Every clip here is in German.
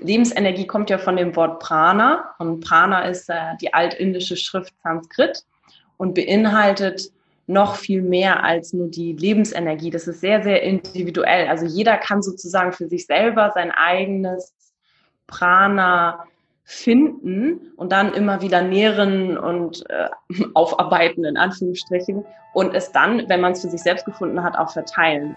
Lebensenergie kommt ja von dem Wort Prana und Prana ist äh, die altindische Schrift Sanskrit und beinhaltet noch viel mehr als nur die Lebensenergie. Das ist sehr, sehr individuell. Also jeder kann sozusagen für sich selber sein eigenes Prana finden und dann immer wieder nähren und äh, aufarbeiten, in Anführungsstrichen, und es dann, wenn man es für sich selbst gefunden hat, auch verteilen.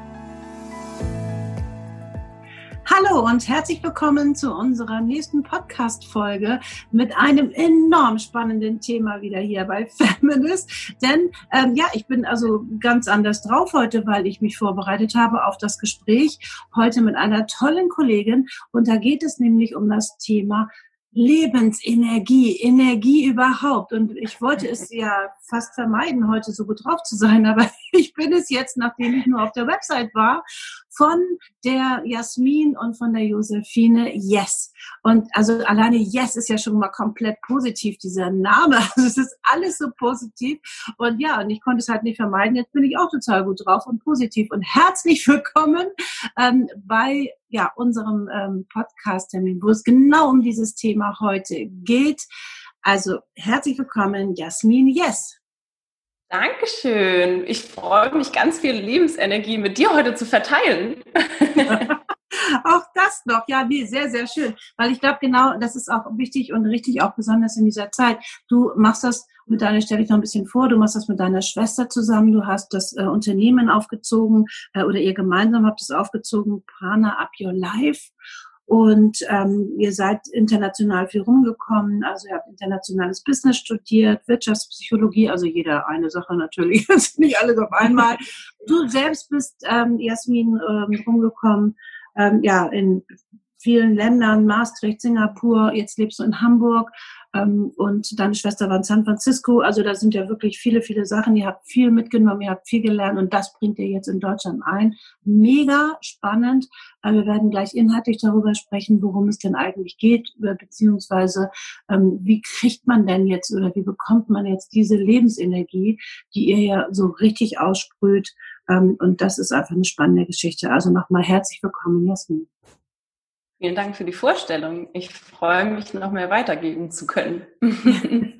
Hallo und herzlich willkommen zu unserer nächsten Podcast-Folge mit einem enorm spannenden Thema wieder hier bei Feminist. Denn ähm, ja, ich bin also ganz anders drauf heute, weil ich mich vorbereitet habe auf das Gespräch heute mit einer tollen Kollegin. Und da geht es nämlich um das Thema Lebensenergie, Energie überhaupt. Und ich wollte es ja fast vermeiden, heute so gut drauf zu sein, aber ich bin es jetzt, nachdem ich nur auf der Website war, von der Jasmin und von der Josephine Yes. Und also alleine Yes ist ja schon mal komplett positiv, dieser Name. Also es ist alles so positiv. Und ja, und ich konnte es halt nicht vermeiden. Jetzt bin ich auch total gut drauf und positiv. Und herzlich willkommen ähm, bei ja, unserem ähm, Podcast-Termin, wo es genau um dieses Thema heute geht. Also herzlich willkommen, Jasmin Yes. Dankeschön. Ich freue mich, ganz viel Lebensenergie mit dir heute zu verteilen. auch das noch, ja, nee, sehr, sehr schön. Weil ich glaube, genau, das ist auch wichtig und richtig, auch besonders in dieser Zeit. Du machst das mit deiner, stelle ich noch ein bisschen vor, du machst das mit deiner Schwester zusammen, du hast das äh, Unternehmen aufgezogen äh, oder ihr gemeinsam habt es aufgezogen, Prana Up Your Life. Und ähm, ihr seid international viel rumgekommen, also ihr habt internationales Business studiert, Wirtschaftspsychologie, also jeder eine Sache natürlich, nicht alles auf einmal. Du selbst bist, ähm, Jasmin, ähm, rumgekommen, ähm, ja, in vielen Ländern, Maastricht, Singapur, jetzt lebst du in Hamburg, ähm, und deine Schwester war in San Francisco. Also da sind ja wirklich viele, viele Sachen. Ihr habt viel mitgenommen, ihr habt viel gelernt und das bringt ihr jetzt in Deutschland ein. Mega spannend. Äh, wir werden gleich inhaltlich darüber sprechen, worum es denn eigentlich geht, beziehungsweise ähm, wie kriegt man denn jetzt oder wie bekommt man jetzt diese Lebensenergie, die ihr ja so richtig aussprüht. Ähm, und das ist einfach eine spannende Geschichte. Also nochmal herzlich willkommen, Jasmin. Vielen Dank für die Vorstellung. Ich freue mich, noch mehr weitergeben zu können.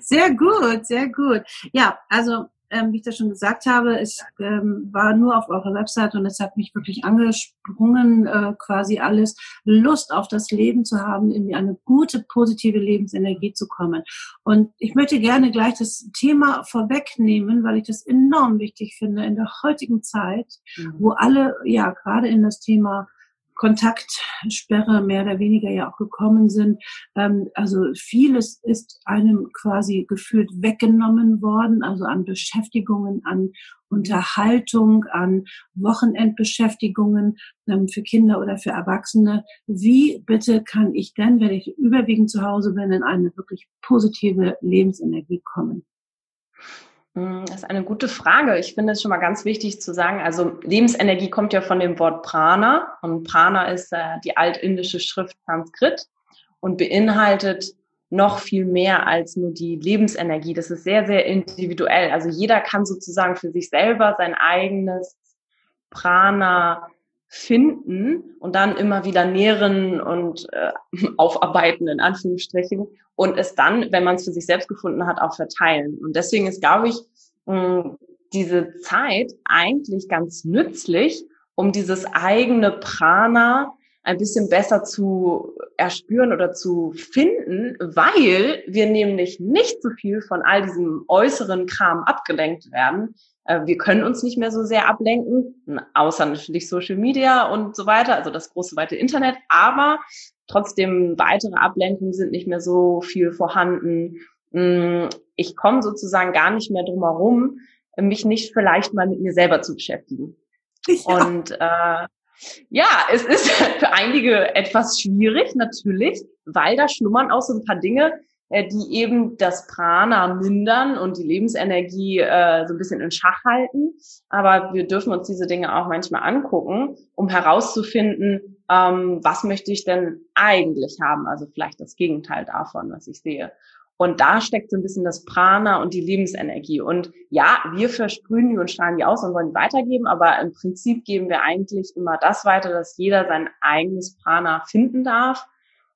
sehr gut, sehr gut. Ja, also ähm, wie ich das schon gesagt habe, ich ähm, war nur auf eurer Website und es hat mich wirklich angesprungen, äh, quasi alles Lust auf das Leben zu haben, in eine gute, positive Lebensenergie zu kommen. Und ich möchte gerne gleich das Thema vorwegnehmen, weil ich das enorm wichtig finde in der heutigen Zeit, mhm. wo alle ja gerade in das Thema Kontaktsperre mehr oder weniger ja auch gekommen sind. Ähm, also vieles ist einem quasi gefühlt weggenommen worden, also an Beschäftigungen, an Unterhaltung, an Wochenendbeschäftigungen ähm, für Kinder oder für Erwachsene. Wie bitte kann ich denn, wenn ich überwiegend zu Hause bin, in eine wirklich positive Lebensenergie kommen? Hm, das ist eine gute Frage. Ich finde es schon mal ganz wichtig zu sagen, also Lebensenergie kommt ja von dem Wort Prana und Prana ist äh, die altindische Schrift Sanskrit und beinhaltet noch viel mehr als nur die Lebensenergie. Das ist sehr, sehr individuell. Also jeder kann sozusagen für sich selber sein eigenes Prana finden und dann immer wieder nähren und äh, aufarbeiten, in Anführungsstrichen, und es dann, wenn man es für sich selbst gefunden hat, auch verteilen. Und deswegen ist, glaube ich, mh, diese Zeit eigentlich ganz nützlich, um dieses eigene Prana ein bisschen besser zu erspüren oder zu finden, weil wir nämlich nicht so viel von all diesem äußeren Kram abgelenkt werden, wir können uns nicht mehr so sehr ablenken, außer natürlich Social Media und so weiter, also das große weite Internet, aber trotzdem weitere Ablenkungen sind nicht mehr so viel vorhanden. Mm, ich komme sozusagen gar nicht mehr drum herum, mich nicht vielleicht mal mit mir selber zu beschäftigen. Ja. Und äh, ja, es ist für einige etwas schwierig, natürlich, weil da schlummern auch so ein paar Dinge, äh, die eben das Prana mindern und die Lebensenergie äh, so ein bisschen in Schach halten. Aber wir dürfen uns diese Dinge auch manchmal angucken, um herauszufinden, ähm, was möchte ich denn eigentlich haben? Also vielleicht das Gegenteil davon, was ich sehe. Und da steckt so ein bisschen das Prana und die Lebensenergie. Und ja, wir versprühen die und strahlen die aus und wollen die weitergeben, aber im Prinzip geben wir eigentlich immer das weiter, dass jeder sein eigenes Prana finden darf.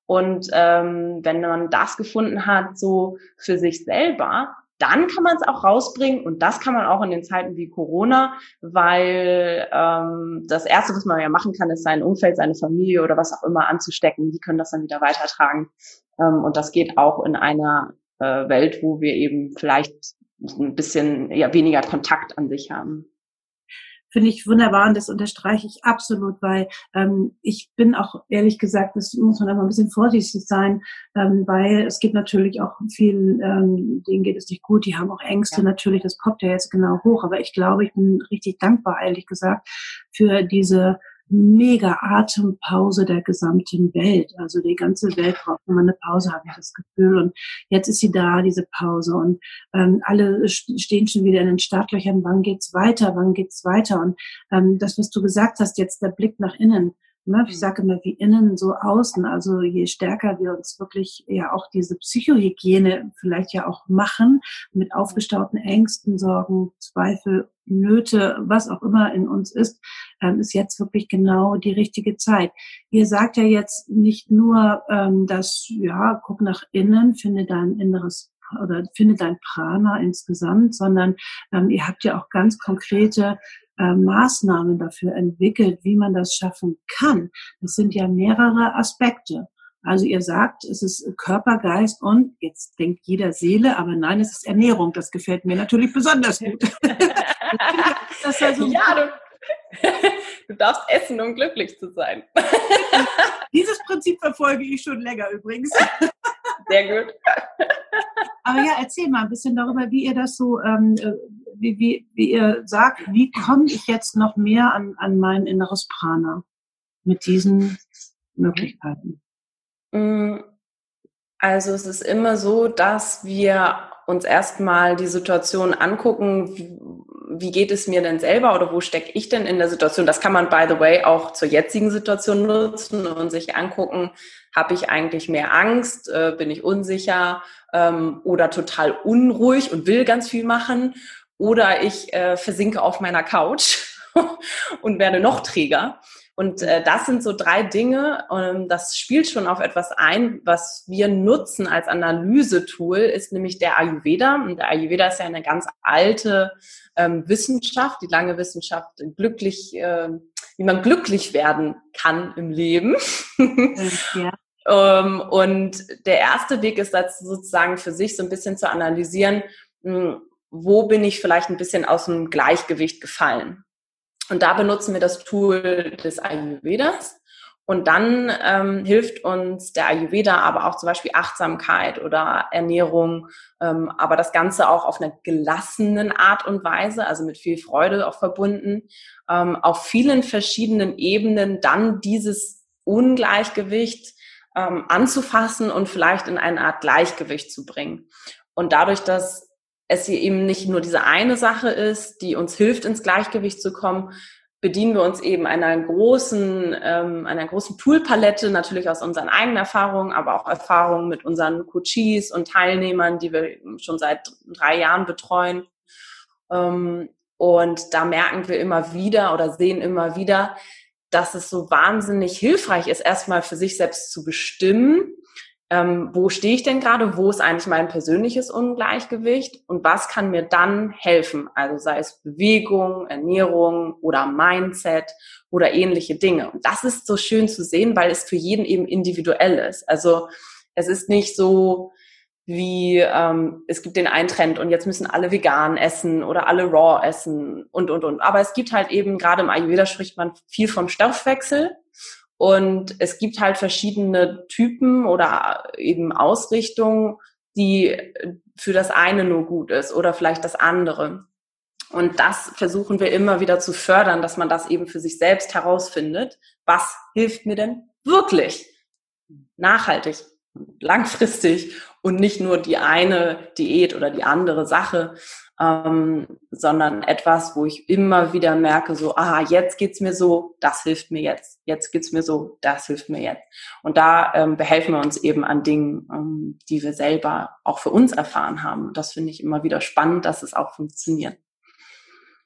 Und ähm, wenn man das gefunden hat, so für sich selber, dann kann man es auch rausbringen und das kann man auch in den Zeiten wie Corona, weil ähm, das Erste, was man ja machen kann, ist sein Umfeld, seine Familie oder was auch immer anzustecken. Die können das dann wieder weitertragen. Ähm, und das geht auch in einer äh, Welt, wo wir eben vielleicht ein bisschen ja, weniger Kontakt an sich haben finde ich wunderbar und das unterstreiche ich absolut, weil ähm, ich bin auch ehrlich gesagt, das muss man aber ein bisschen vorsichtig sein, ähm, weil es gibt natürlich auch vielen, ähm, denen geht es nicht gut, die haben auch Ängste, ja. natürlich, das poppt ja jetzt genau hoch, aber ich glaube, ich bin richtig dankbar, ehrlich gesagt, für diese mega Atempause der gesamten Welt. Also die ganze Welt braucht immer eine Pause, habe ich das Gefühl. Und jetzt ist sie da, diese Pause. Und ähm, alle stehen schon wieder in den Startlöchern. Wann geht's weiter? Wann geht's weiter? Und ähm, das, was du gesagt hast, jetzt der Blick nach innen. Ne? Ich sage immer, wie innen, so außen. Also je stärker wir uns wirklich ja auch diese Psychohygiene vielleicht ja auch machen, mit aufgestauten Ängsten, Sorgen, Zweifel, Nöte, was auch immer in uns ist, ähm, ist jetzt wirklich genau die richtige Zeit. Ihr sagt ja jetzt nicht nur, ähm, dass, ja, guck nach innen, finde dein inneres oder finde dein Prana insgesamt, sondern ähm, ihr habt ja auch ganz konkrete äh, Maßnahmen dafür entwickelt, wie man das schaffen kann. Das sind ja mehrere Aspekte. Also ihr sagt, es ist Körper, Geist und jetzt denkt jeder Seele, aber nein, es ist Ernährung. Das gefällt mir natürlich besonders gut. das also ja, du, du darfst essen, um glücklich zu sein. Dieses Prinzip verfolge ich schon länger übrigens. Sehr gut. Aber ja, erzähl mal ein bisschen darüber, wie ihr das so ähm, äh, wie, wie, wie ihr sagt, wie komme ich jetzt noch mehr an, an mein inneres Prana mit diesen Möglichkeiten? Mm, also es ist immer so, dass wir uns erstmal die Situation angucken, wie geht es mir denn selber oder wo stecke ich denn in der Situation? Das kann man, by the way, auch zur jetzigen Situation nutzen und sich angucken, habe ich eigentlich mehr Angst, äh, bin ich unsicher ähm, oder total unruhig und will ganz viel machen oder ich äh, versinke auf meiner Couch und werde noch träger. Und äh, das sind so drei Dinge, ähm, das spielt schon auf etwas ein, was wir nutzen als Analysetool, ist nämlich der Ayurveda. Und der Ayurveda ist ja eine ganz alte ähm, Wissenschaft, die lange Wissenschaft, glücklich, äh, wie man glücklich werden kann im Leben. Ja. ähm, und der erste Weg ist das sozusagen für sich so ein bisschen zu analysieren, mh, hm, wo bin ich vielleicht ein bisschen aus dem Gleichgewicht gefallen. Und da benutzen wir das Tool des Ayurvedas. Und dann ähm, hilft uns der Ayurveda aber auch zum Beispiel Achtsamkeit oder Ernährung, ähm, aber das Ganze auch auf einer gelassenen Art und Weise, also mit viel Freude auch verbunden, ähm, auf vielen verschiedenen Ebenen dann dieses Ungleichgewicht ähm, anzufassen und vielleicht in eine Art Gleichgewicht zu bringen. Und dadurch, dass es hier eben nicht nur diese eine Sache ist, die uns hilft, ins Gleichgewicht zu kommen, bedienen wir uns eben einer großen, ähm, einer großen Toolpalette, natürlich aus unseren eigenen Erfahrungen, aber auch Erfahrungen mit unseren Coaches und Teilnehmern, die wir schon seit drei Jahren betreuen. Ähm, und da merken wir immer wieder oder sehen immer wieder, dass es so wahnsinnig hilfreich ist, erstmal für sich selbst zu bestimmen, ähm, wo stehe ich denn gerade, wo ist eigentlich mein persönliches Ungleichgewicht und was kann mir dann helfen, also sei es Bewegung, Ernährung oder Mindset oder ähnliche Dinge. Und das ist so schön zu sehen, weil es für jeden eben individuell ist. Also es ist nicht so, wie ähm, es gibt den einen Trend und jetzt müssen alle vegan essen oder alle raw essen und und und. Aber es gibt halt eben gerade im Ayurveda spricht man viel vom Stoffwechsel und es gibt halt verschiedene Typen oder eben Ausrichtungen, die für das eine nur gut ist oder vielleicht das andere. Und das versuchen wir immer wieder zu fördern, dass man das eben für sich selbst herausfindet. Was hilft mir denn wirklich? Nachhaltig. langfristig und nicht nur die eine Diät oder die andere Sache, ähm, sondern etwas, wo ich immer wieder merke, so, aha, jetzt geht's mir so, das hilft mir jetzt. Jetzt geht's mir so, das hilft mir jetzt. Und da ähm, behelfen wir uns eben an Dingen, ähm, die wir selber auch für uns erfahren haben. Das finde ich immer wieder spannend, dass es auch funktioniert.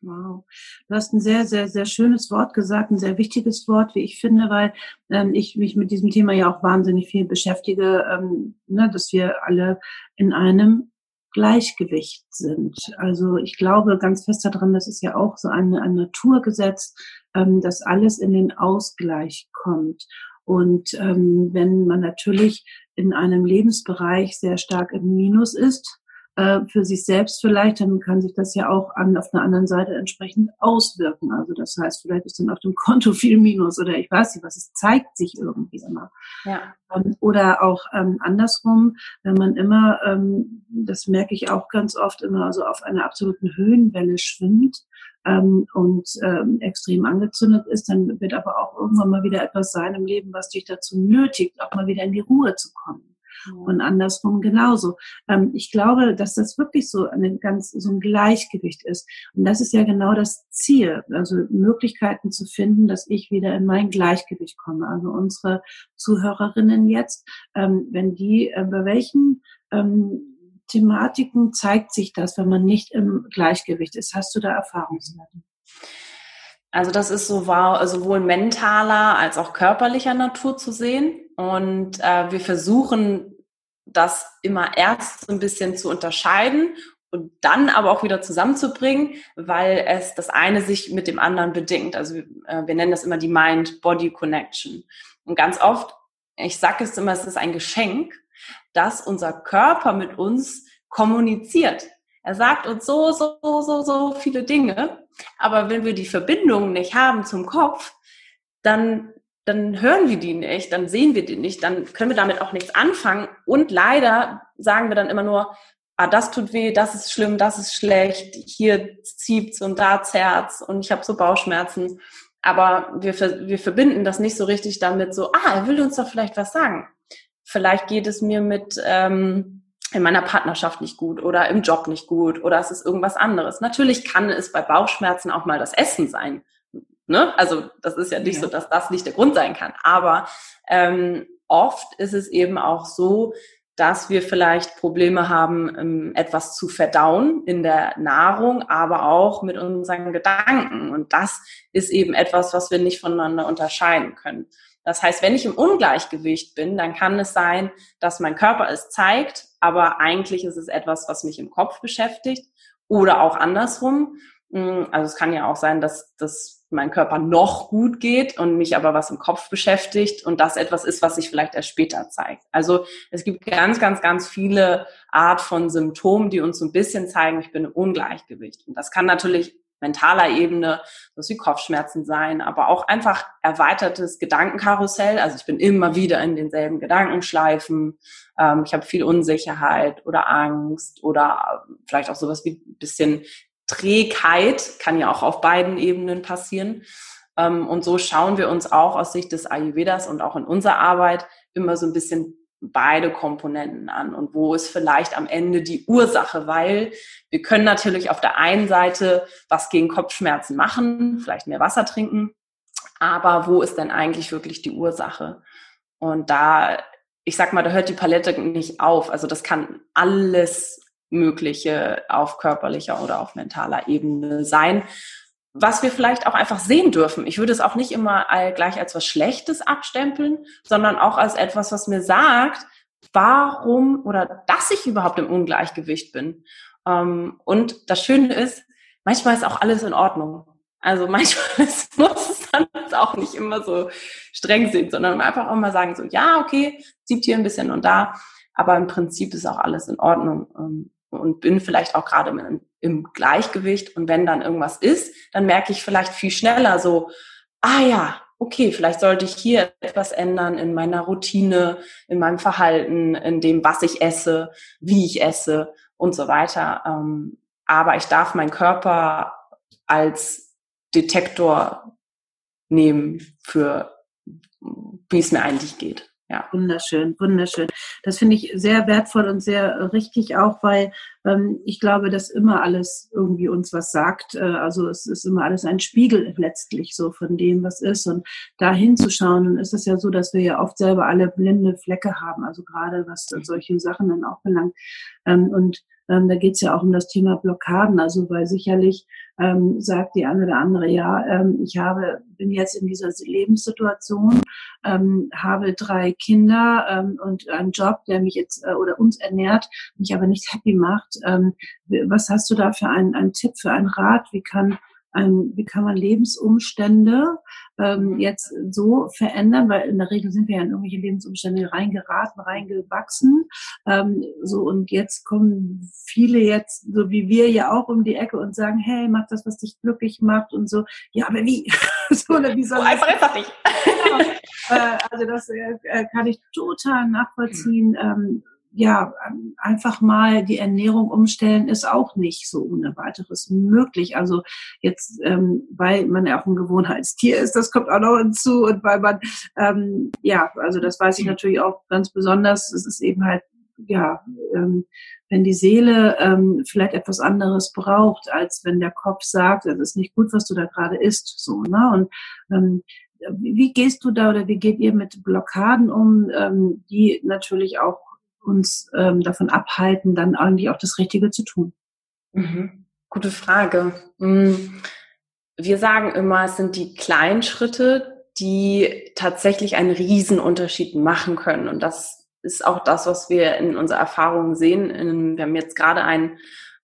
Wow. Du hast ein sehr, sehr, sehr schönes Wort gesagt, ein sehr wichtiges Wort, wie ich finde, weil ähm, ich mich mit diesem Thema ja auch wahnsinnig viel beschäftige, ähm, ne, dass wir alle in einem Gleichgewicht sind. Also ich glaube ganz fest daran, das ist ja auch so ein, ein Naturgesetz, ähm, dass alles in den Ausgleich kommt. Und ähm, wenn man natürlich in einem Lebensbereich sehr stark im Minus ist, äh, für sich selbst vielleicht, dann kann sich das ja auch an, auf einer anderen Seite entsprechend auswirken. Also das heißt, vielleicht ist dann auf dem Konto viel Minus oder ich weiß nicht was, es zeigt sich irgendwie immer. Ja. Ähm, oder auch ähm, andersrum, wenn man immer, ähm, das merke ich auch ganz oft immer, also auf einer absoluten Höhenwelle schwimmt, ähm, und ähm, extrem angezündet ist, dann wird aber auch irgendwann mal wieder etwas sein im Leben, was dich dazu nötigt, auch mal wieder in die Ruhe zu kommen und andersrum genauso. Ähm, ich glaube, dass das wirklich so ein ganz, so ein Gleichgewicht ist. Und das ist ja genau das Ziel, also Möglichkeiten zu finden, dass ich wieder in mein Gleichgewicht komme. Also unsere Zuhörerinnen jetzt, ähm, wenn die, äh, bei welchen ähm, Thematiken zeigt sich das, wenn man nicht im Gleichgewicht ist? Hast du da Erfahrungswerte? Also das ist so sowohl mentaler als auch körperlicher Natur zu sehen. Und äh, wir versuchen das immer erst so ein bisschen zu unterscheiden und dann aber auch wieder zusammenzubringen, weil es das eine sich mit dem anderen bedingt. Also äh, wir nennen das immer die Mind-Body-Connection. Und ganz oft, ich sage es immer, es ist ein Geschenk, dass unser Körper mit uns kommuniziert. Er sagt uns so, so, so, so viele Dinge, aber wenn wir die Verbindung nicht haben zum Kopf, dann dann hören wir die nicht, dann sehen wir die nicht, dann können wir damit auch nichts anfangen. Und leider sagen wir dann immer nur, ah, das tut weh, das ist schlimm, das ist schlecht, hier zieht's und da zerrt's und ich habe so Bauchschmerzen. Aber wir, wir verbinden das nicht so richtig damit, so, ah, er will uns doch vielleicht was sagen. Vielleicht geht es mir mit ähm, in meiner Partnerschaft nicht gut oder im Job nicht gut oder es ist irgendwas anderes. Natürlich kann es bei Bauchschmerzen auch mal das Essen sein. Ne? Also das ist ja nicht ja. so, dass das nicht der Grund sein kann. Aber ähm, oft ist es eben auch so, dass wir vielleicht Probleme haben, ähm, etwas zu verdauen in der Nahrung, aber auch mit unseren Gedanken. Und das ist eben etwas, was wir nicht voneinander unterscheiden können. Das heißt, wenn ich im Ungleichgewicht bin, dann kann es sein, dass mein Körper es zeigt, aber eigentlich ist es etwas, was mich im Kopf beschäftigt oder auch andersrum. Hm, also es kann ja auch sein, dass das mein Körper noch gut geht und mich aber was im Kopf beschäftigt und das etwas ist, was sich vielleicht erst später zeigt. Also es gibt ganz, ganz, ganz viele Art von Symptomen, die uns so ein bisschen zeigen, ich bin im Ungleichgewicht. Und das kann natürlich mentaler Ebene, so wie Kopfschmerzen sein, aber auch einfach erweitertes Gedankenkarussell. Also ich bin immer wieder in denselben Gedankenschleifen. Ähm, ich habe viel Unsicherheit oder Angst oder vielleicht auch sowas wie ein bisschen Trägheit kann ja auch auf beiden Ebenen passieren. Ähm, und so schauen wir uns auch aus Sicht des Ayurvedas und auch in unserer Arbeit immer so ein bisschen beide Komponenten an und wo ist vielleicht am Ende die Ursache, weil wir können natürlich auf der einen Seite was gegen Kopfschmerzen machen, vielleicht mehr Wasser trinken, aber wo ist denn eigentlich wirklich die Ursache? Und da, ich sag mal, da hört die Palette nicht auf. Also das kann alles Mögliche auf körperlicher oder auf mentaler Ebene sein. Was wir vielleicht auch einfach sehen dürfen. Ich würde es auch nicht immer gleich als was Schlechtes abstempeln, sondern auch als etwas, was mir sagt, warum oder dass ich überhaupt im Ungleichgewicht bin. Ähm, und das Schöne ist, manchmal ist auch alles in Ordnung. Also manchmal muss es dann auch nicht immer so streng sehen, sondern einfach auch mal sagen so, ja, okay, zieht hier ein bisschen und da, aber im Prinzip ist auch alles in Ordnung. Und bin vielleicht auch gerade im, im Gleichgewicht. Und wenn dann irgendwas ist, dann merke ich vielleicht viel schneller so, ah ja, okay, vielleicht sollte ich hier etwas ändern in meiner Routine, in meinem Verhalten, in dem, was ich esse, wie ich esse und so weiter. Ähm, aber ich darf meinen Körper als Detektor nehmen für, wie es mir eigentlich geht. Ja. Wunderschön, wunderschön. Das finde ich sehr wertvoll und sehr richtig auch, weil ähm, ich glaube, dass immer alles irgendwie uns was sagt. Äh, also es ist immer alles ein Spiegel letztlich so von dem, was ist. Und da hinzuschauen, ist es ja so, dass wir ja oft selber alle blinde Flecke haben, also gerade was solche Sachen dann auch belangt. Ähm, und ähm, da geht es ja auch um das Thema Blockaden. Also weil sicherlich ähm, sagt die eine oder andere, ja, ähm, ich habe, bin jetzt in dieser Lebenssituation, ähm, habe drei Kinder ähm, und einen Job, der mich jetzt äh, oder uns ernährt, mich aber nicht happy macht. Ähm, was hast du da für einen, einen Tipp, für einen Rat? Wie kann ähm, wie kann man Lebensumstände ähm, jetzt so verändern, weil in der Regel sind wir ja in irgendwelche Lebensumstände reingeraten, reingewachsen. Ähm, so und jetzt kommen viele jetzt, so wie wir ja auch um die Ecke und sagen, hey, mach das, was dich glücklich macht und so. Ja, aber wie? so, oder wie soll so einfach einfach nicht. genau. äh, also das äh, kann ich total nachvollziehen. Ähm, ja, ähm, einfach mal die Ernährung umstellen ist auch nicht so ohne weiteres möglich. Also jetzt, ähm, weil man ja auch ein Gewohnheitstier ist, das kommt auch noch hinzu und weil man, ähm, ja, also das weiß ich natürlich auch ganz besonders. Es ist eben halt, ja, ähm, wenn die Seele ähm, vielleicht etwas anderes braucht, als wenn der Kopf sagt, das ist nicht gut, was du da gerade isst, so, ne? Und ähm, wie gehst du da oder wie geht ihr mit Blockaden um, ähm, die natürlich auch uns ähm, davon abhalten, dann eigentlich auch das Richtige zu tun? Mhm. Gute Frage. Mm, wir sagen immer, es sind die kleinen Schritte, die tatsächlich einen Riesenunterschied machen können. Und das ist auch das, was wir in unserer Erfahrung sehen. Wir haben jetzt gerade einen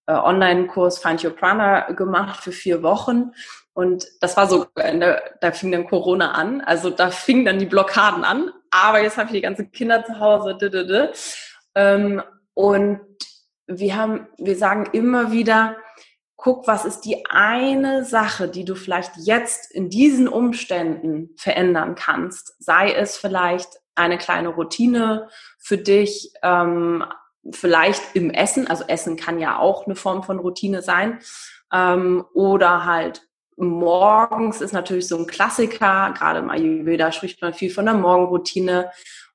äh, Online-Kurs Find Your Prana gemacht für vier Wochen. Und das war so, da fing dann Corona an. Also da fingen dann die Blockaden an. Aber jetzt habe ich die ganzen Kinder zu Hause. Ähm, und wir haben, wir sagen immer wieder, guck, was ist die eine Sache, die du vielleicht jetzt in diesen Umständen verändern kannst. Sei es vielleicht eine kleine Routine für dich, ähm, vielleicht im Essen, also Essen kann ja auch eine Form von Routine sein, ähm, oder halt morgens ist natürlich so ein Klassiker, gerade im Ayurveda spricht man viel von der Morgenroutine.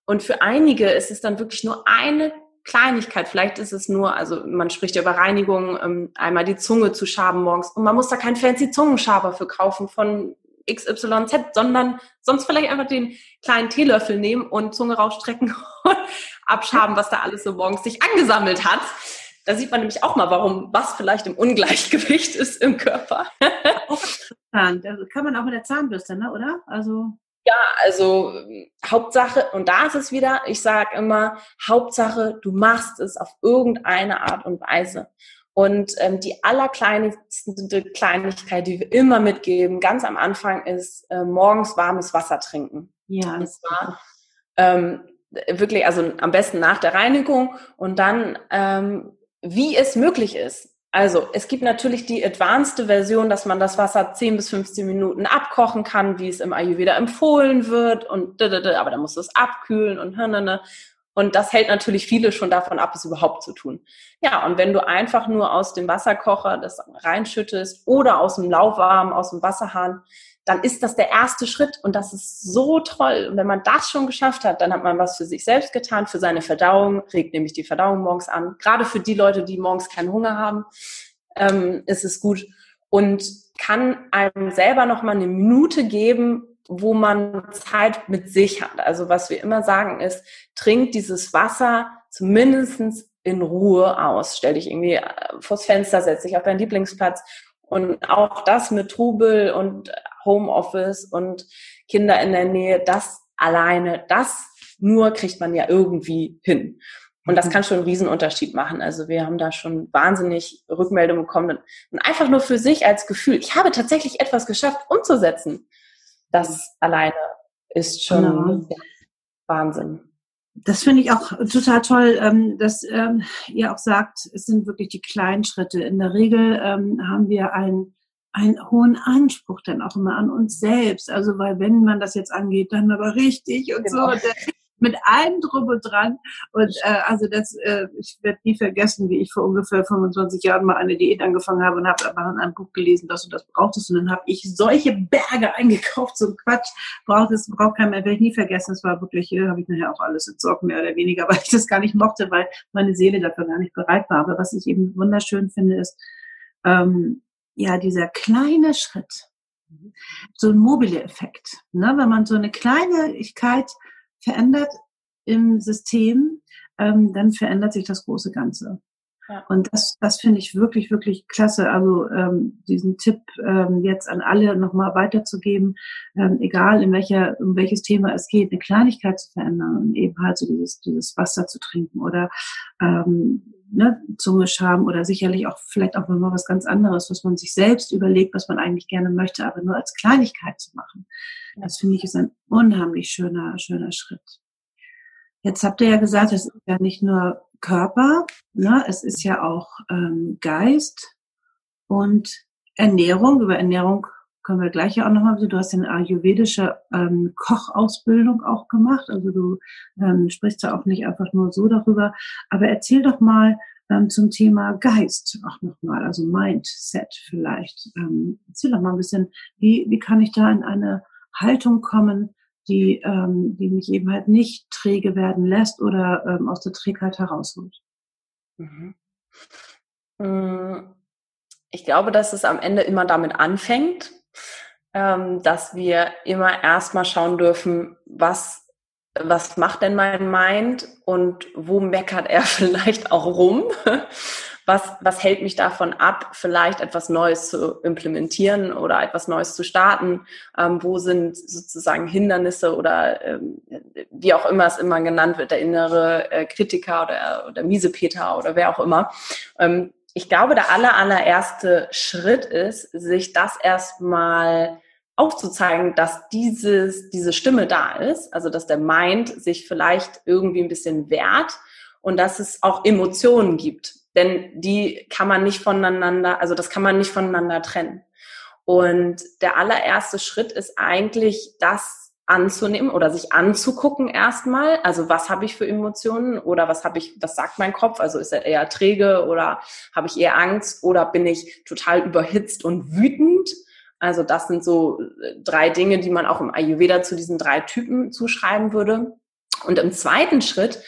Und für einige ist es dann wirklich nur eine Kleinigkeit. Vielleicht ist es nur, also man spricht ja über Reinigung, ähm, einmal die Zunge zu schaben morgens. Und man muss da keinen fancy Zungenschaber für kaufen von XYZ, sondern sonst vielleicht einfach den kleinen Teelöffel nehmen und Zunge rausstrecken und abschaben, was da alles so morgens sich angesammelt hat. Da sieht man nämlich auch mal, warum was vielleicht im Ungleichgewicht ist im Körper. Also kann man auch mit der Zahnbürste, ne, oder? Also ja, also Hauptsache, und da ist es wieder, ich sage immer, Hauptsache, du machst es auf irgendeine Art und Weise. Und ähm, die allerkleinste Kleinigkeit, die wir immer mitgeben, ganz am Anfang, ist äh, morgens warmes Wasser trinken. Ja. Und zwar ähm, wirklich, also am besten nach der Reinigung und dann, ähm, wie es möglich ist. Also, es gibt natürlich die advanced Version, dass man das Wasser 10 bis 15 Minuten abkochen kann, wie es im Ayurveda empfohlen wird und aber dann muss es abkühlen und und das hält natürlich viele schon davon ab, es überhaupt zu tun. Ja, und wenn du einfach nur aus dem Wasserkocher das reinschüttest oder aus dem Lauwarm, aus dem Wasserhahn, dann ist das der erste Schritt und das ist so toll. Und wenn man das schon geschafft hat, dann hat man was für sich selbst getan, für seine Verdauung, regt nämlich die Verdauung morgens an. Gerade für die Leute, die morgens keinen Hunger haben, ähm, ist es gut und kann einem selber noch mal eine Minute geben, wo man Zeit mit sich hat. Also was wir immer sagen ist, trink dieses Wasser zumindestens in Ruhe aus. Stell dich irgendwie äh, vors Fenster, setz dich auf deinen Lieblingsplatz und auch das mit Trubel und Homeoffice und Kinder in der Nähe, das alleine, das nur kriegt man ja irgendwie hin. Und das mhm. kann schon einen Riesenunterschied machen. Also wir haben da schon wahnsinnig Rückmeldungen bekommen und einfach nur für sich als Gefühl, ich habe tatsächlich etwas geschafft umzusetzen. Das alleine ist schon genau. Wahnsinn. Das finde ich auch total toll, ähm, dass ähm, ihr auch sagt, es sind wirklich die kleinen Schritte. In der Regel ähm, haben wir ein einen hohen Anspruch dann auch immer an uns selbst. Also, weil wenn man das jetzt angeht, dann aber richtig und genau. so. mit allem drum und dran. Und äh, also das, äh, ich werde nie vergessen, wie ich vor ungefähr 25 Jahren mal eine Diät angefangen habe und habe aber in einem Buch gelesen, dass du das brauchtest. Und dann habe ich solche Berge eingekauft, so ein Quatsch. Braucht es, braucht kein mehr, werde ich nie vergessen. Es war wirklich, äh, habe ich nachher auch alles entsorgt, mehr oder weniger, weil ich das gar nicht mochte, weil meine Seele dafür gar nicht bereit war. Aber was ich eben wunderschön finde, ist, ähm, ja, dieser kleine Schritt, so ein mobile Effekt. Ne? Wenn man so eine Kleinigkeit verändert im System, ähm, dann verändert sich das große Ganze. Ja. Und das, das finde ich wirklich, wirklich klasse. Also ähm, diesen Tipp ähm, jetzt an alle nochmal weiterzugeben, ähm, egal in welcher, um welches Thema es geht, eine Kleinigkeit zu verändern und eben halt so dieses, dieses Wasser zu trinken oder ähm, ne, Zungescham oder sicherlich auch vielleicht auch mal was ganz anderes, was man sich selbst überlegt, was man eigentlich gerne möchte, aber nur als Kleinigkeit zu machen. Das finde ich ist ein unheimlich schöner, schöner Schritt. Jetzt habt ihr ja gesagt, es ist ja nicht nur Körper, ne, es ist ja auch ähm, Geist und Ernährung. Über Ernährung können wir gleich ja auch nochmal, du hast eine ayurvedische ähm, Kochausbildung auch gemacht, also du ähm, sprichst ja auch nicht einfach nur so darüber, aber erzähl doch mal ähm, zum Thema Geist auch nochmal, also Mindset vielleicht. Ähm, erzähl doch mal ein bisschen, wie, wie kann ich da in eine Haltung kommen, die, ähm, die mich eben halt nicht träge werden lässt oder ähm, aus der Trägheit herausholt. Mhm. Mm, ich glaube, dass es am Ende immer damit anfängt, ähm, dass wir immer erstmal schauen dürfen, was, was macht denn mein Mind und wo meckert er vielleicht auch rum? Was, was hält mich davon ab, vielleicht etwas Neues zu implementieren oder etwas Neues zu starten? Ähm, wo sind sozusagen Hindernisse oder ähm, wie auch immer es immer genannt wird, der innere äh, Kritiker oder, oder Miesepeter oder wer auch immer? Ähm, ich glaube, der aller, allererste Schritt ist, sich das erstmal aufzuzeigen, dass dieses, diese Stimme da ist, also dass der Mind sich vielleicht irgendwie ein bisschen wehrt und dass es auch Emotionen gibt. Denn die kann man nicht voneinander, also das kann man nicht voneinander trennen. Und der allererste Schritt ist eigentlich, das anzunehmen oder sich anzugucken erstmal. Also was habe ich für Emotionen oder was habe ich, was sagt mein Kopf? Also ist er eher träge oder habe ich eher Angst oder bin ich total überhitzt und wütend? Also das sind so äh, drei Dinge, die man auch im Ayurveda zu diesen drei Typen zuschreiben würde. Und im zweiten Schritt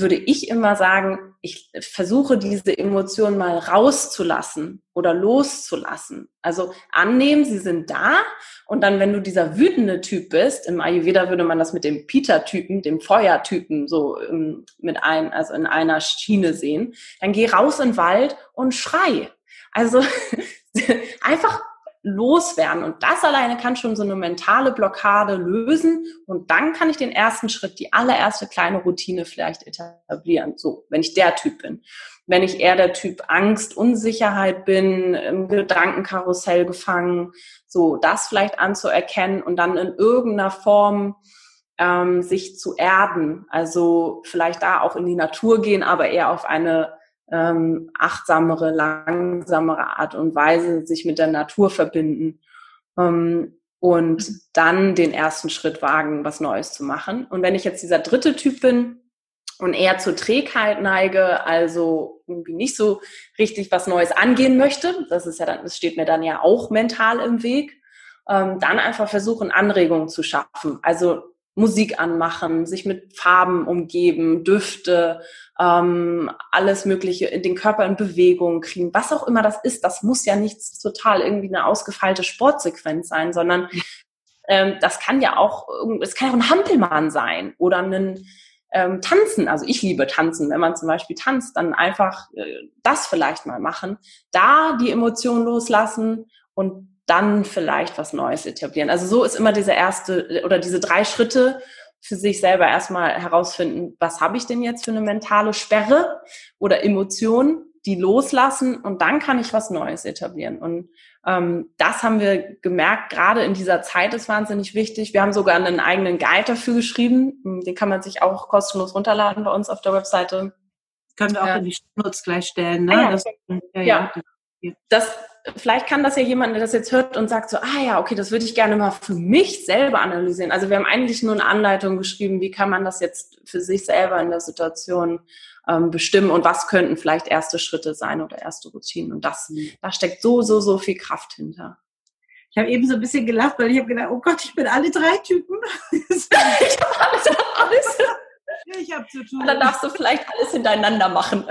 würde ich immer sagen, ich versuche diese Emotionen mal rauszulassen oder loszulassen. Also annehmen, sie sind da und dann, wenn du dieser wütende Typ bist, im Ayurveda würde man das mit dem Peter-Typen, dem Feuertypen so ähm, mit ein, also in einer Schiene sehen, dann geh raus in den Wald und schrei. Also einfach loswerden. Und das alleine kann schon so eine mentale Blockade lösen. Und dann kann ich den ersten Schritt, die allererste kleine Routine vielleicht etablieren. So, wenn ich der Typ bin. Wenn ich eher der Typ Angst, Unsicherheit bin, im Gedankenkarussell gefangen, so das vielleicht anzuerkennen und dann in irgendeiner Form ähm, sich zu erden. Also vielleicht da auch in die Natur gehen, aber eher auf eine ähm, achtsamere, langsamere Art und Weise sich mit der Natur verbinden ähm, und mhm. dann den ersten Schritt wagen, was Neues zu machen. Und wenn ich jetzt dieser dritte Typ bin und eher zur Trägheit neige, also irgendwie nicht so richtig was Neues angehen möchte, das ist ja dann, das steht mir dann ja auch mental im Weg, ähm, dann einfach versuchen, Anregungen zu schaffen. Also Musik anmachen, sich mit Farben umgeben, Düfte, ähm, alles Mögliche, in den Körper in Bewegung kriegen, was auch immer das ist. Das muss ja nichts total irgendwie eine ausgefeilte Sportsequenz sein, sondern ähm, das kann ja auch, es kann ja auch ein Hampelmann sein oder ein ähm, Tanzen. Also ich liebe Tanzen. Wenn man zum Beispiel tanzt, dann einfach äh, das vielleicht mal machen, da die Emotion loslassen und dann vielleicht was Neues etablieren. Also so ist immer diese erste oder diese drei Schritte für sich selber erstmal herausfinden, was habe ich denn jetzt für eine mentale Sperre oder Emotion, die loslassen und dann kann ich was Neues etablieren. Und ähm, das haben wir gemerkt, gerade in dieser Zeit ist wahnsinnig wichtig. Wir haben sogar einen eigenen Guide dafür geschrieben. Den kann man sich auch kostenlos runterladen bei uns auf der Webseite. Können wir auch ja. in die Notes gleich stellen, ne? Ah, ja. Das, ja, ja. Das, vielleicht kann das ja jemand, der das jetzt hört und sagt so, ah ja, okay, das würde ich gerne mal für mich selber analysieren. Also wir haben eigentlich nur eine Anleitung geschrieben, wie kann man das jetzt für sich selber in der Situation ähm, bestimmen und was könnten vielleicht erste Schritte sein oder erste Routinen. Und das, mhm. da steckt so, so, so viel Kraft hinter. Ich habe eben so ein bisschen gelacht, weil ich habe gedacht, oh Gott, ich bin alle drei Typen. ich habe alles, alles. Ich habe zu tun. Dann darfst du vielleicht alles hintereinander machen.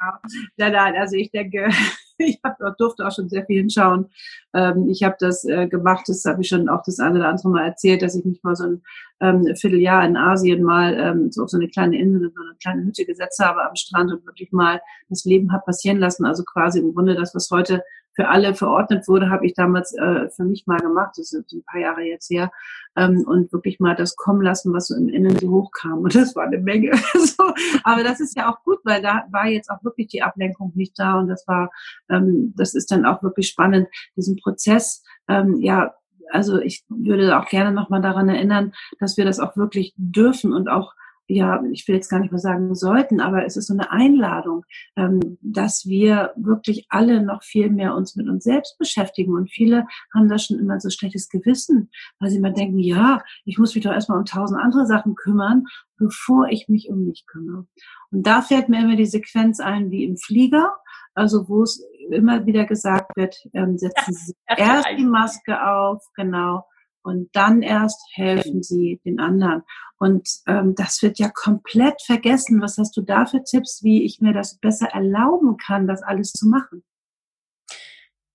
Ja, nein, nein, also ich denke, ich hab, durfte auch schon sehr viel hinschauen. Ähm, ich habe das äh, gemacht, das habe ich schon auch das eine oder andere Mal erzählt, dass ich mich mal so ein ähm, Vierteljahr in Asien mal ähm, so auf so eine kleine Insel, so eine kleine Hütte gesetzt habe am Strand und wirklich mal das Leben habe passieren lassen. Also quasi im Grunde das, was heute für alle verordnet wurde, habe ich damals äh, für mich mal gemacht. Das ist ein paar Jahre jetzt her. Ähm, und wirklich mal das kommen lassen, was so im Innen so hochkam. Und das war eine Menge. so. Aber das ist ja auch gut, weil da war jetzt auch wirklich die Ablenkung nicht da. Und das war, ähm, das ist dann auch wirklich spannend, diesen Prozess, ähm, ja, also ich würde auch gerne nochmal daran erinnern, dass wir das auch wirklich dürfen und auch ja, ich will jetzt gar nicht mal sagen sollten, aber es ist so eine Einladung, ähm, dass wir wirklich alle noch viel mehr uns mit uns selbst beschäftigen. Und viele haben da schon immer so schlechtes Gewissen, weil sie immer denken, ja, ich muss mich doch erstmal um tausend andere Sachen kümmern, bevor ich mich um mich kümmere. Und da fällt mir immer die Sequenz ein wie im Flieger, also wo es immer wieder gesagt wird, ähm, setzen Sie erst die Maske auf, genau, und dann erst helfen Sie den anderen. Und ähm, das wird ja komplett vergessen. Was hast du da für Tipps, wie ich mir das besser erlauben kann, das alles zu machen?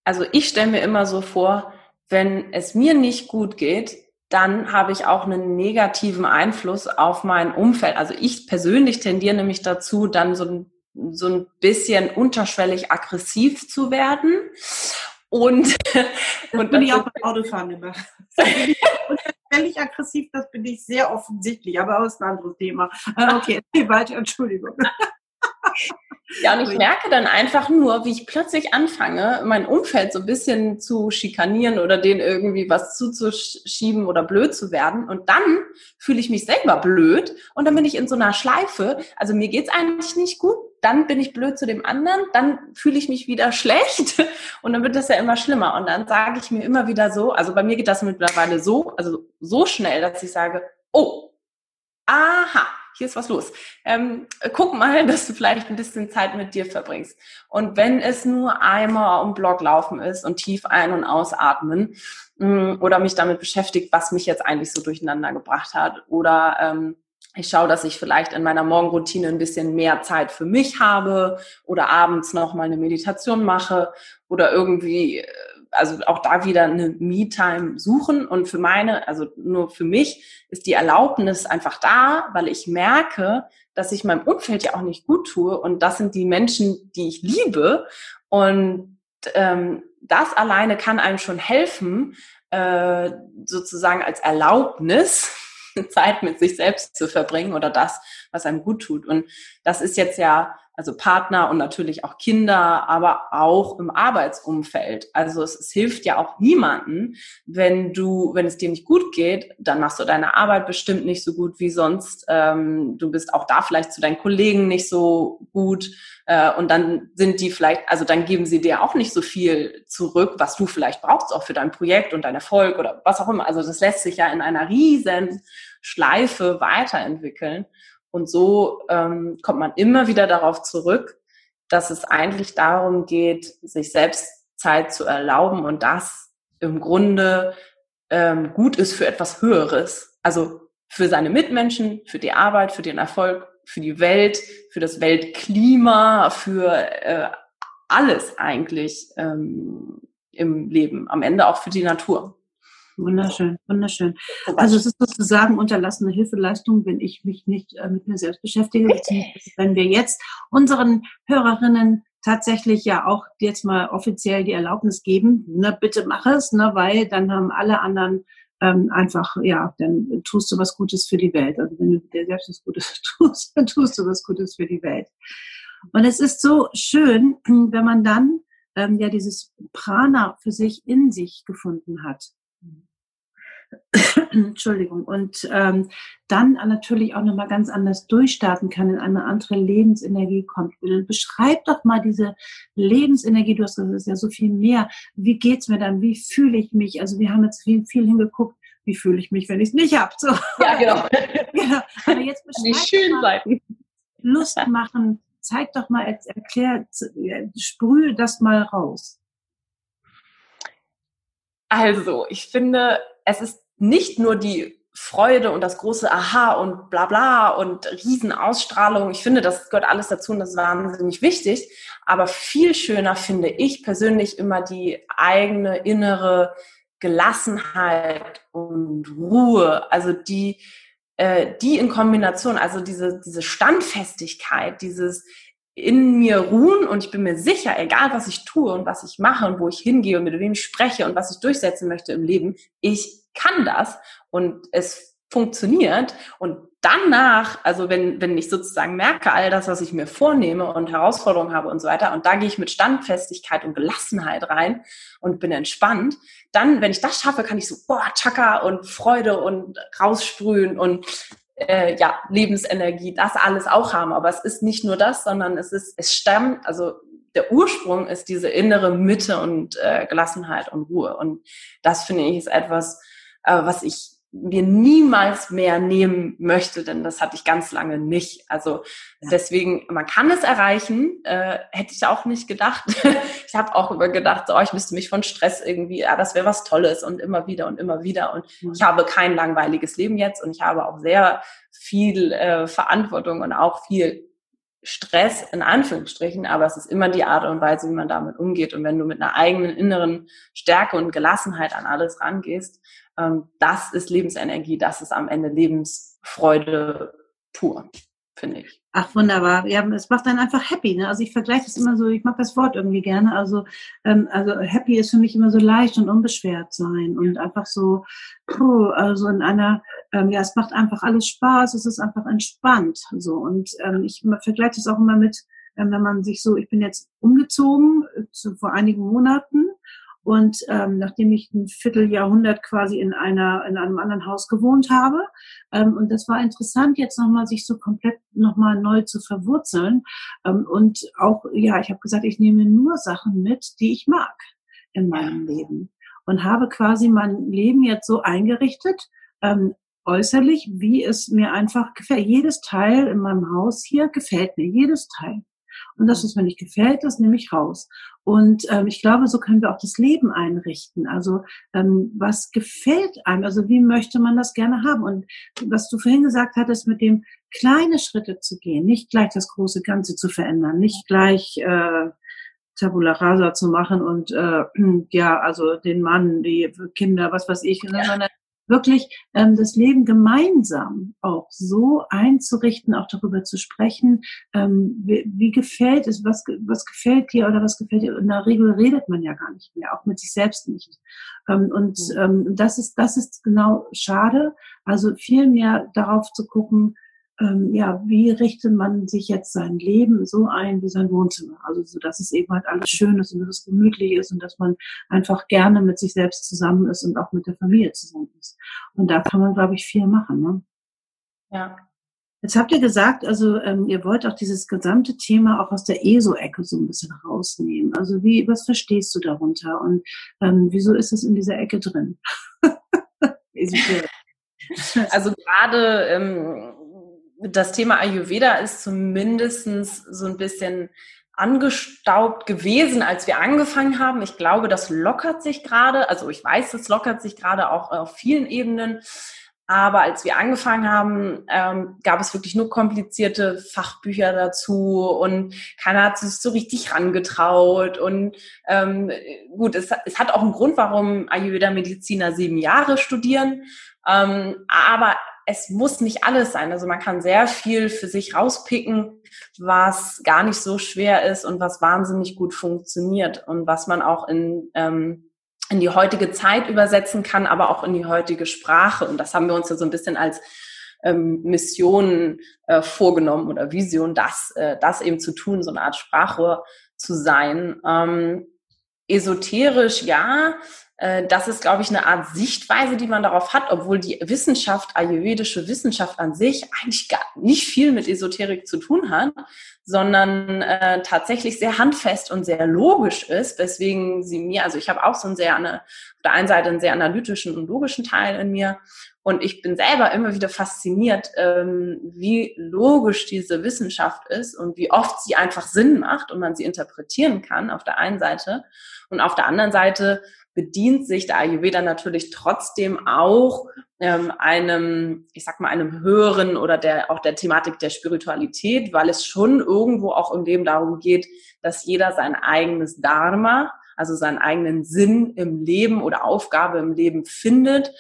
Also ich stelle mir immer so vor, wenn es mir nicht gut geht, dann habe ich auch einen negativen Einfluss auf mein Umfeld. Also ich persönlich tendiere nämlich dazu, dann so ein, so ein bisschen unterschwellig aggressiv zu werden. Und, das und bin ich auch beim Autofahren immer. völlig aggressiv, das bin ich sehr offensichtlich, aber aus ein anderes Thema. Ah, okay, weiter, Entschuldigung. Ja, und ich merke dann einfach nur, wie ich plötzlich anfange, mein Umfeld so ein bisschen zu schikanieren oder denen irgendwie was zuzuschieben oder blöd zu werden. Und dann fühle ich mich selber blöd und dann bin ich in so einer Schleife. Also mir geht's eigentlich nicht gut, dann bin ich blöd zu dem anderen, dann fühle ich mich wieder schlecht und dann wird das ja immer schlimmer. Und dann sage ich mir immer wieder so, also bei mir geht das mittlerweile so, also so schnell, dass ich sage, oh, aha, hier ist was los. Ähm, guck mal, dass du vielleicht ein bisschen Zeit mit dir verbringst. Und wenn es nur einmal um Block laufen ist und tief ein- und ausatmen mh, mm, oder mich damit beschäftigt, was mich jetzt eigentlich so durcheinander gebracht hat oder ähm, ich schaue, dass ich vielleicht in meiner Morgenroutine ein bisschen mehr Zeit für mich habe oder abends noch mal eine Meditation mache oder irgendwie, äh, also auch da wieder eine Me-Time suchen. Und für meine, also nur für mich ist die Erlaubnis einfach da, weil ich merke, dass ich meinem Umfeld ja auch nicht gut tue. Und das sind die Menschen, die ich liebe. Und ähm, das alleine kann einem schon helfen, äh, sozusagen als Erlaubnis Zeit mit sich selbst zu verbringen oder das, was einem gut tut. Und das ist jetzt ja, also Partner und natürlich auch Kinder, aber auch im Arbeitsumfeld. Also es, es hilft ja auch niemanden, wenn du, wenn es dir nicht gut geht, dann machst du deine Arbeit bestimmt nicht so gut wie sonst. Ähm, du bist auch da vielleicht zu deinen Kollegen nicht so gut. Äh, und dann sind die vielleicht, also dann geben sie dir auch nicht so viel zurück, was du vielleicht brauchst, auch für dein Projekt und dein Erfolg oder was auch immer. Also das lässt sich ja in einer riesen Schleife weiterentwickeln. Und so ähm, kommt man immer wieder darauf zurück, dass es eigentlich darum geht, sich selbst Zeit zu erlauben und das im Grunde ähm, gut ist für etwas Höheres. Also für seine Mitmenschen, für die Arbeit, für den Erfolg, für die Welt, für das Weltklima, für äh, alles eigentlich ähm, im Leben, am Ende auch für die Natur. Wunderschön, wunderschön. Also es ist sozusagen unterlassene Hilfeleistung, wenn ich mich nicht äh, mit mir selbst beschäftige, wenn wir jetzt unseren Hörerinnen tatsächlich ja auch jetzt mal offiziell die Erlaubnis geben, ne, bitte mach es, ne, weil dann haben alle anderen ähm, einfach, ja, dann tust du was Gutes für die Welt. Also wenn du dir selbst was Gutes tust, dann tust du was Gutes für die Welt. Und es ist so schön, wenn man dann ähm, ja dieses Prana für sich in sich gefunden hat. Entschuldigung, und ähm, dann natürlich auch nochmal ganz anders durchstarten kann, in eine andere Lebensenergie kommt. Beschreib doch mal diese Lebensenergie, du hast gesagt, das ist ja so viel mehr. Wie geht's mir dann? Wie fühle ich mich? Also wir haben jetzt viel, viel hingeguckt, wie fühle ich mich, wenn ich es nicht habe. So. Ja, genau. genau. Aber jetzt Die schönen Seiten. Lust machen, zeig doch mal, erklär, sprühe das mal raus. Also, ich finde, es ist nicht nur die Freude und das große Aha und bla bla und Riesenausstrahlung. Ich finde, das gehört alles dazu und das ist wahnsinnig wichtig. Aber viel schöner finde ich persönlich immer die eigene innere Gelassenheit und Ruhe. Also die, äh, die in Kombination, also diese, diese Standfestigkeit, dieses in mir ruhen und ich bin mir sicher, egal was ich tue und was ich mache und wo ich hingehe und mit wem ich spreche und was ich durchsetzen möchte im Leben, ich kann das und es funktioniert. Und danach, also wenn, wenn ich sozusagen merke, all das, was ich mir vornehme und Herausforderungen habe und so weiter, und da gehe ich mit Standfestigkeit und Gelassenheit rein und bin entspannt, dann, wenn ich das schaffe, kann ich so, boah, Chaka und Freude und raussprühen und äh, ja, Lebensenergie, das alles auch haben. Aber es ist nicht nur das, sondern es ist, es stammt, also der Ursprung ist diese innere Mitte und äh, Gelassenheit und Ruhe. Und das finde ich ist etwas, äh, was ich mir niemals mehr nehmen möchte, denn das hatte ich ganz lange nicht. Also ja. deswegen, man kann es erreichen, äh, hätte ich auch nicht gedacht. ich habe auch immer gedacht, oh, ich müsste mich von Stress irgendwie, ja, das wäre was Tolles und immer wieder und immer wieder. Und mhm. ich habe kein langweiliges Leben jetzt und ich habe auch sehr viel äh, Verantwortung und auch viel Stress in Anführungsstrichen, aber es ist immer die Art und Weise, wie man damit umgeht. Und wenn du mit einer eigenen inneren Stärke und Gelassenheit an alles rangehst, das ist Lebensenergie, das ist am Ende Lebensfreude pur, finde ich. Ach, wunderbar. Ja, es macht dann einfach happy. Ne? Also ich vergleiche das immer so, ich mag das Wort irgendwie gerne. Also, ähm, also happy ist für mich immer so leicht und unbeschwert sein und einfach so, puh, also in einer, ähm, ja, es macht einfach alles Spaß, es ist einfach entspannt. So und ähm, ich vergleiche das auch immer mit, ähm, wenn man sich so, ich bin jetzt umgezogen äh, zu, vor einigen Monaten und ähm, nachdem ich ein Vierteljahrhundert quasi in einer in einem anderen Haus gewohnt habe, ähm, und das war interessant, jetzt nochmal sich so komplett nochmal neu zu verwurzeln. Ähm, und auch, ja, ich habe gesagt, ich nehme nur Sachen mit, die ich mag in meinem Leben. Und habe quasi mein Leben jetzt so eingerichtet, ähm, äußerlich, wie es mir einfach gefällt. Jedes Teil in meinem Haus hier gefällt mir, jedes Teil. Und das, was mir nicht gefällt, das nehme ich raus. Und ähm, ich glaube, so können wir auch das Leben einrichten. Also ähm, was gefällt einem? Also wie möchte man das gerne haben? Und was du vorhin gesagt hattest, mit dem kleine Schritte zu gehen, nicht gleich das große Ganze zu verändern, nicht gleich äh, Tabula rasa zu machen und äh, ja, also den Mann, die Kinder, was weiß ich, ja. Wirklich ähm, das Leben gemeinsam auch so einzurichten, auch darüber zu sprechen, ähm, wie, wie gefällt es, was, was gefällt dir oder was gefällt dir. In der Regel redet man ja gar nicht mehr, auch mit sich selbst nicht. Ähm, und ähm, das ist das ist genau schade. Also viel mehr darauf zu gucken, ähm, ja, wie richtet man sich jetzt sein Leben so ein wie sein Wohnzimmer? Also so, dass es eben halt alles schön ist und dass es gemütlich ist und dass man einfach gerne mit sich selbst zusammen ist und auch mit der Familie zusammen ist. Und da kann man, glaube ich, viel machen. Ne? Ja. Jetzt habt ihr gesagt, also ähm, ihr wollt auch dieses gesamte Thema auch aus der ESO-Ecke so ein bisschen rausnehmen. Also wie, was verstehst du darunter und ähm, wieso ist es in dieser Ecke drin? also gerade ähm, das Thema Ayurveda ist zumindestens so ein bisschen angestaubt gewesen, als wir angefangen haben. Ich glaube, das lockert sich gerade. Also ich weiß, es lockert sich gerade auch auf vielen Ebenen. Aber als wir angefangen haben, ähm, gab es wirklich nur komplizierte Fachbücher dazu und keiner hat sich so richtig rangetraut. Und ähm, gut, es, es hat auch einen Grund, warum Ayurveda-Mediziner sieben Jahre studieren. Ähm, aber es muss nicht alles sein. Also man kann sehr viel für sich rauspicken, was gar nicht so schwer ist und was wahnsinnig gut funktioniert und was man auch in, ähm, in die heutige Zeit übersetzen kann, aber auch in die heutige Sprache. Und das haben wir uns ja so ein bisschen als ähm, Mission äh, vorgenommen oder Vision, das, äh, das eben zu tun, so eine Art Sprachrohr zu sein. Ähm, esoterisch ja, das ist, glaube ich, eine Art Sichtweise, die man darauf hat, obwohl die Wissenschaft, ayurvedische Wissenschaft an sich eigentlich gar nicht viel mit Esoterik zu tun hat, sondern äh, tatsächlich sehr handfest und sehr logisch ist, weswegen sie mir, also ich habe auch so einen sehr, eine, auf der einen Seite einen sehr analytischen und logischen Teil in mir und ich bin selber immer wieder fasziniert, ähm, wie logisch diese Wissenschaft ist und wie oft sie einfach Sinn macht und man sie interpretieren kann auf der einen Seite und auf der anderen Seite bedient sich der Ayurveda natürlich trotzdem auch ähm, einem, ich sag mal, einem höheren oder der auch der Thematik der Spiritualität, weil es schon irgendwo auch im Leben darum geht, dass jeder sein eigenes Dharma, also seinen eigenen Sinn im Leben oder Aufgabe im Leben findet.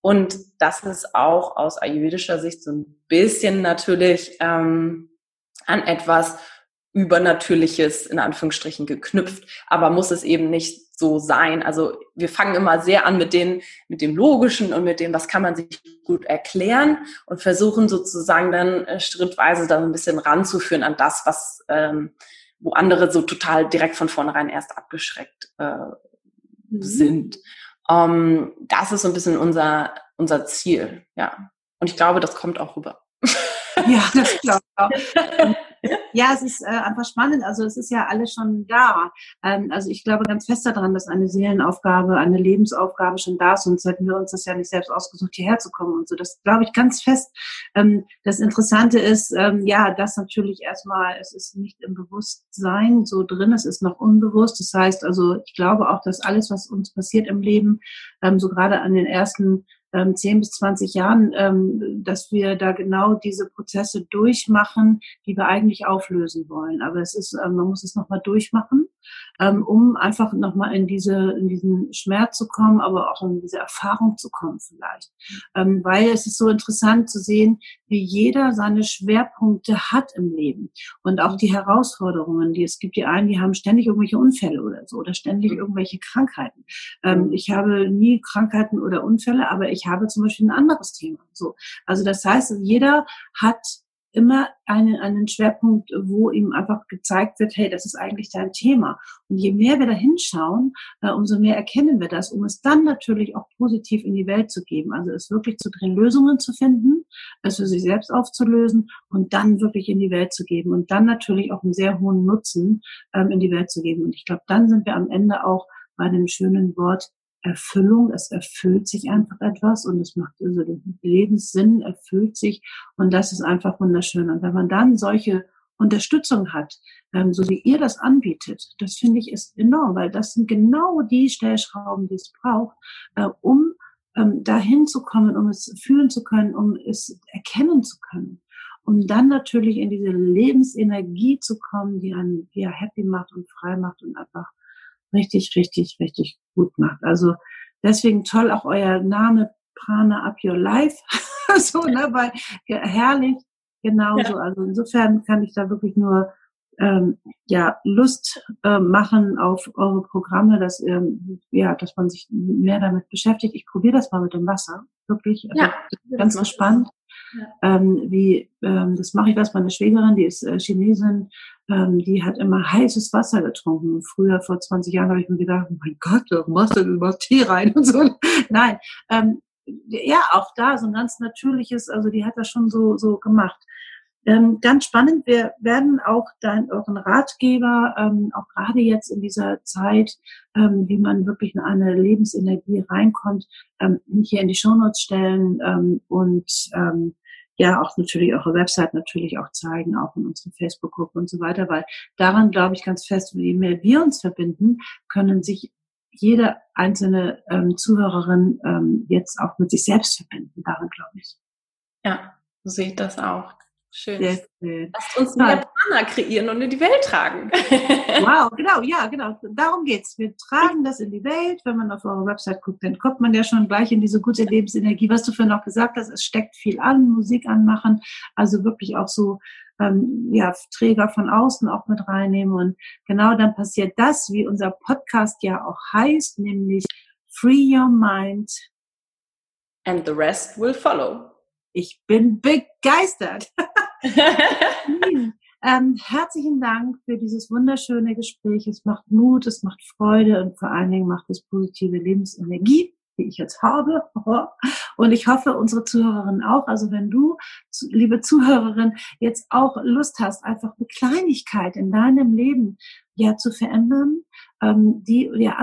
Und das ist auch aus ayurvedischer Sicht so ein bisschen natürlich ähm, an etwas Übernatürliches in Anführungsstrichen geknüpft, aber muss es eben nicht so sein. Also wir fangen immer sehr an mit den, mit dem Logischen und mit dem, was kann man sich gut erklären und versuchen sozusagen dann äh, schrittweise dann ein bisschen ranzuführen an das, was, ähm, wo andere so total direkt von vornherein erst abgeschreckt äh, mhm. sind. Ähm, das ist so ein bisschen unser, unser Ziel, ja. Und ich glaube, das kommt auch rüber. Ja, das glaube ich auch. Ja, es ist äh, einfach spannend. Also es ist ja alles schon da. Ähm, also ich glaube ganz fest daran, dass eine Seelenaufgabe, eine Lebensaufgabe schon da ist. Sonst hätten wir uns das ja nicht selbst ausgesucht, hierher zu kommen und so. Das glaube ich ganz fest. Ähm, das Interessante ist, ähm, ja, dass natürlich erstmal, es ist nicht im Bewusstsein so drin, es ist noch unbewusst. Das heißt also, ich glaube auch, dass alles, was uns passiert im Leben, ähm, so gerade an den ersten ähm, 10 bis 20 Jahren, ähm, dass wir da genau diese Prozesse durchmachen, die wir eigentlich auflösen wollen. Aber es ist, ähm, man muss es nochmal durchmachen, ähm, um einfach nochmal in diese, in diesen Schmerz zu kommen, aber auch in diese Erfahrung zu kommen vielleicht. Ähm, weil es ist so interessant zu sehen, wie jeder seine Schwerpunkte hat im Leben und auch die Herausforderungen, die es gibt. Die einen, die haben ständig irgendwelche Unfälle oder so oder ständig irgendwelche Krankheiten. Ähm, ich habe nie Krankheiten oder Unfälle, aber ich habe zum Beispiel ein anderes Thema. So, also das heißt, jeder hat immer einen, einen Schwerpunkt, wo ihm einfach gezeigt wird, hey, das ist eigentlich dein Thema. Und je mehr wir da hinschauen, äh, umso mehr erkennen wir das, um es dann natürlich auch positiv in die Welt zu geben. Also es wirklich zu drehen, Lösungen zu finden, es für sich selbst aufzulösen und dann wirklich in die Welt zu geben und dann natürlich auch einen sehr hohen Nutzen ähm, in die Welt zu geben. Und ich glaube, dann sind wir am Ende auch bei dem schönen Wort Erfüllung, es erfüllt sich einfach etwas und es macht also den Lebenssinn erfüllt sich und das ist einfach wunderschön. Und wenn man dann solche Unterstützung hat, ähm, so wie ihr das anbietet, das finde ich ist enorm, weil das sind genau die Stellschrauben, die es braucht, äh, um ähm, dahin zu kommen, um es fühlen zu können, um es erkennen zu können. Um dann natürlich in diese Lebensenergie zu kommen, die einen ja happy macht und frei macht und einfach richtig, richtig, richtig gut macht. Also deswegen toll auch euer Name Prana Up Your Life. so, ne, weil herrlich, genauso. Ja. Also insofern kann ich da wirklich nur ähm, ja Lust äh, machen auf eure Programme, dass ähm, ja, dass man sich mehr damit beschäftigt. Ich probiere das mal mit dem Wasser, wirklich also ja, ganz entspannt. Ähm, wie ähm, das mache ich was meine Schwägerin, die ist äh, Chinesin, ähm, die hat immer heißes Wasser getrunken. Früher, vor 20 Jahren, habe ich mir gedacht, oh mein Gott, warum machst du denn überhaupt Tee rein und so. Nein, ähm, ja, auch da so ein ganz natürliches, also die hat das schon so, so gemacht. Ähm, ganz spannend, wir werden auch dein, euren Ratgeber, ähm, auch gerade jetzt in dieser Zeit, ähm, wie man wirklich in eine Lebensenergie reinkommt, ähm, hier in die Shownotes stellen ähm, und ähm, ja auch natürlich eure Website natürlich auch zeigen, auch in unserer Facebook-Gruppe und so weiter, weil daran glaube ich ganz fest, je mehr wir uns verbinden, können sich jede einzelne ähm, Zuhörerin ähm, jetzt auch mit sich selbst verbinden. Daran glaube ich. Ja, so sehe ich das auch. Schön. Schön. Lasst uns mehr Partner kreieren und in die Welt tragen. wow, genau, ja, genau. Darum geht's. Wir tragen das in die Welt. Wenn man auf eure Website guckt, dann kommt man ja schon gleich in diese gute Lebensenergie. Was du vorhin noch gesagt hast, es steckt viel an, Musik anmachen, also wirklich auch so ähm, ja, Träger von außen auch mit reinnehmen. Und genau dann passiert das, wie unser Podcast ja auch heißt, nämlich Free Your Mind. And the rest will follow. Ich bin begeistert. Ähm, herzlichen Dank für dieses wunderschöne Gespräch. Es macht Mut, es macht Freude und vor allen Dingen macht es positive Lebensenergie die ich jetzt habe. Und ich hoffe, unsere Zuhörerinnen auch. Also wenn du, liebe Zuhörerin, jetzt auch Lust hast, einfach eine Kleinigkeit in deinem Leben ja zu verändern, ähm, die ja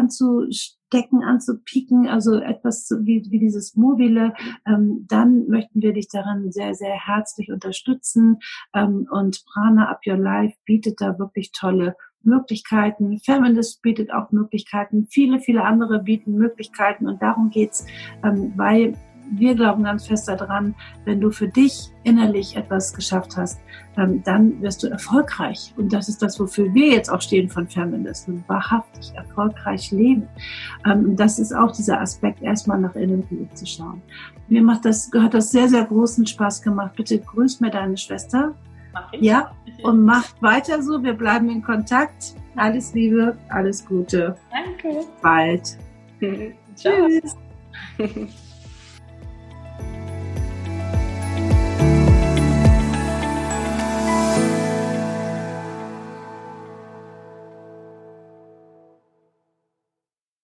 anzustecken, anzupieken, also etwas wie, wie dieses Mobile, ähm, dann möchten wir dich darin sehr, sehr herzlich unterstützen. Ähm, und Prana Up Your Life bietet da wirklich tolle Möglichkeiten. Feminist bietet auch Möglichkeiten. Viele, viele andere bieten Möglichkeiten. Und darum geht's, ähm, weil wir glauben ganz fest daran, wenn du für dich innerlich etwas geschafft hast, ähm, dann wirst du erfolgreich. Und das ist das, wofür wir jetzt auch stehen von Feminist. Und wahrhaftig erfolgreich leben. Ähm, das ist auch dieser Aspekt, erstmal nach innen zu schauen. Mir macht das, hat das sehr, sehr großen Spaß gemacht. Bitte grüß mir deine Schwester. Ja, und macht weiter so. Wir bleiben in Kontakt. Alles Liebe, alles Gute. Danke. Bald. Tschüss.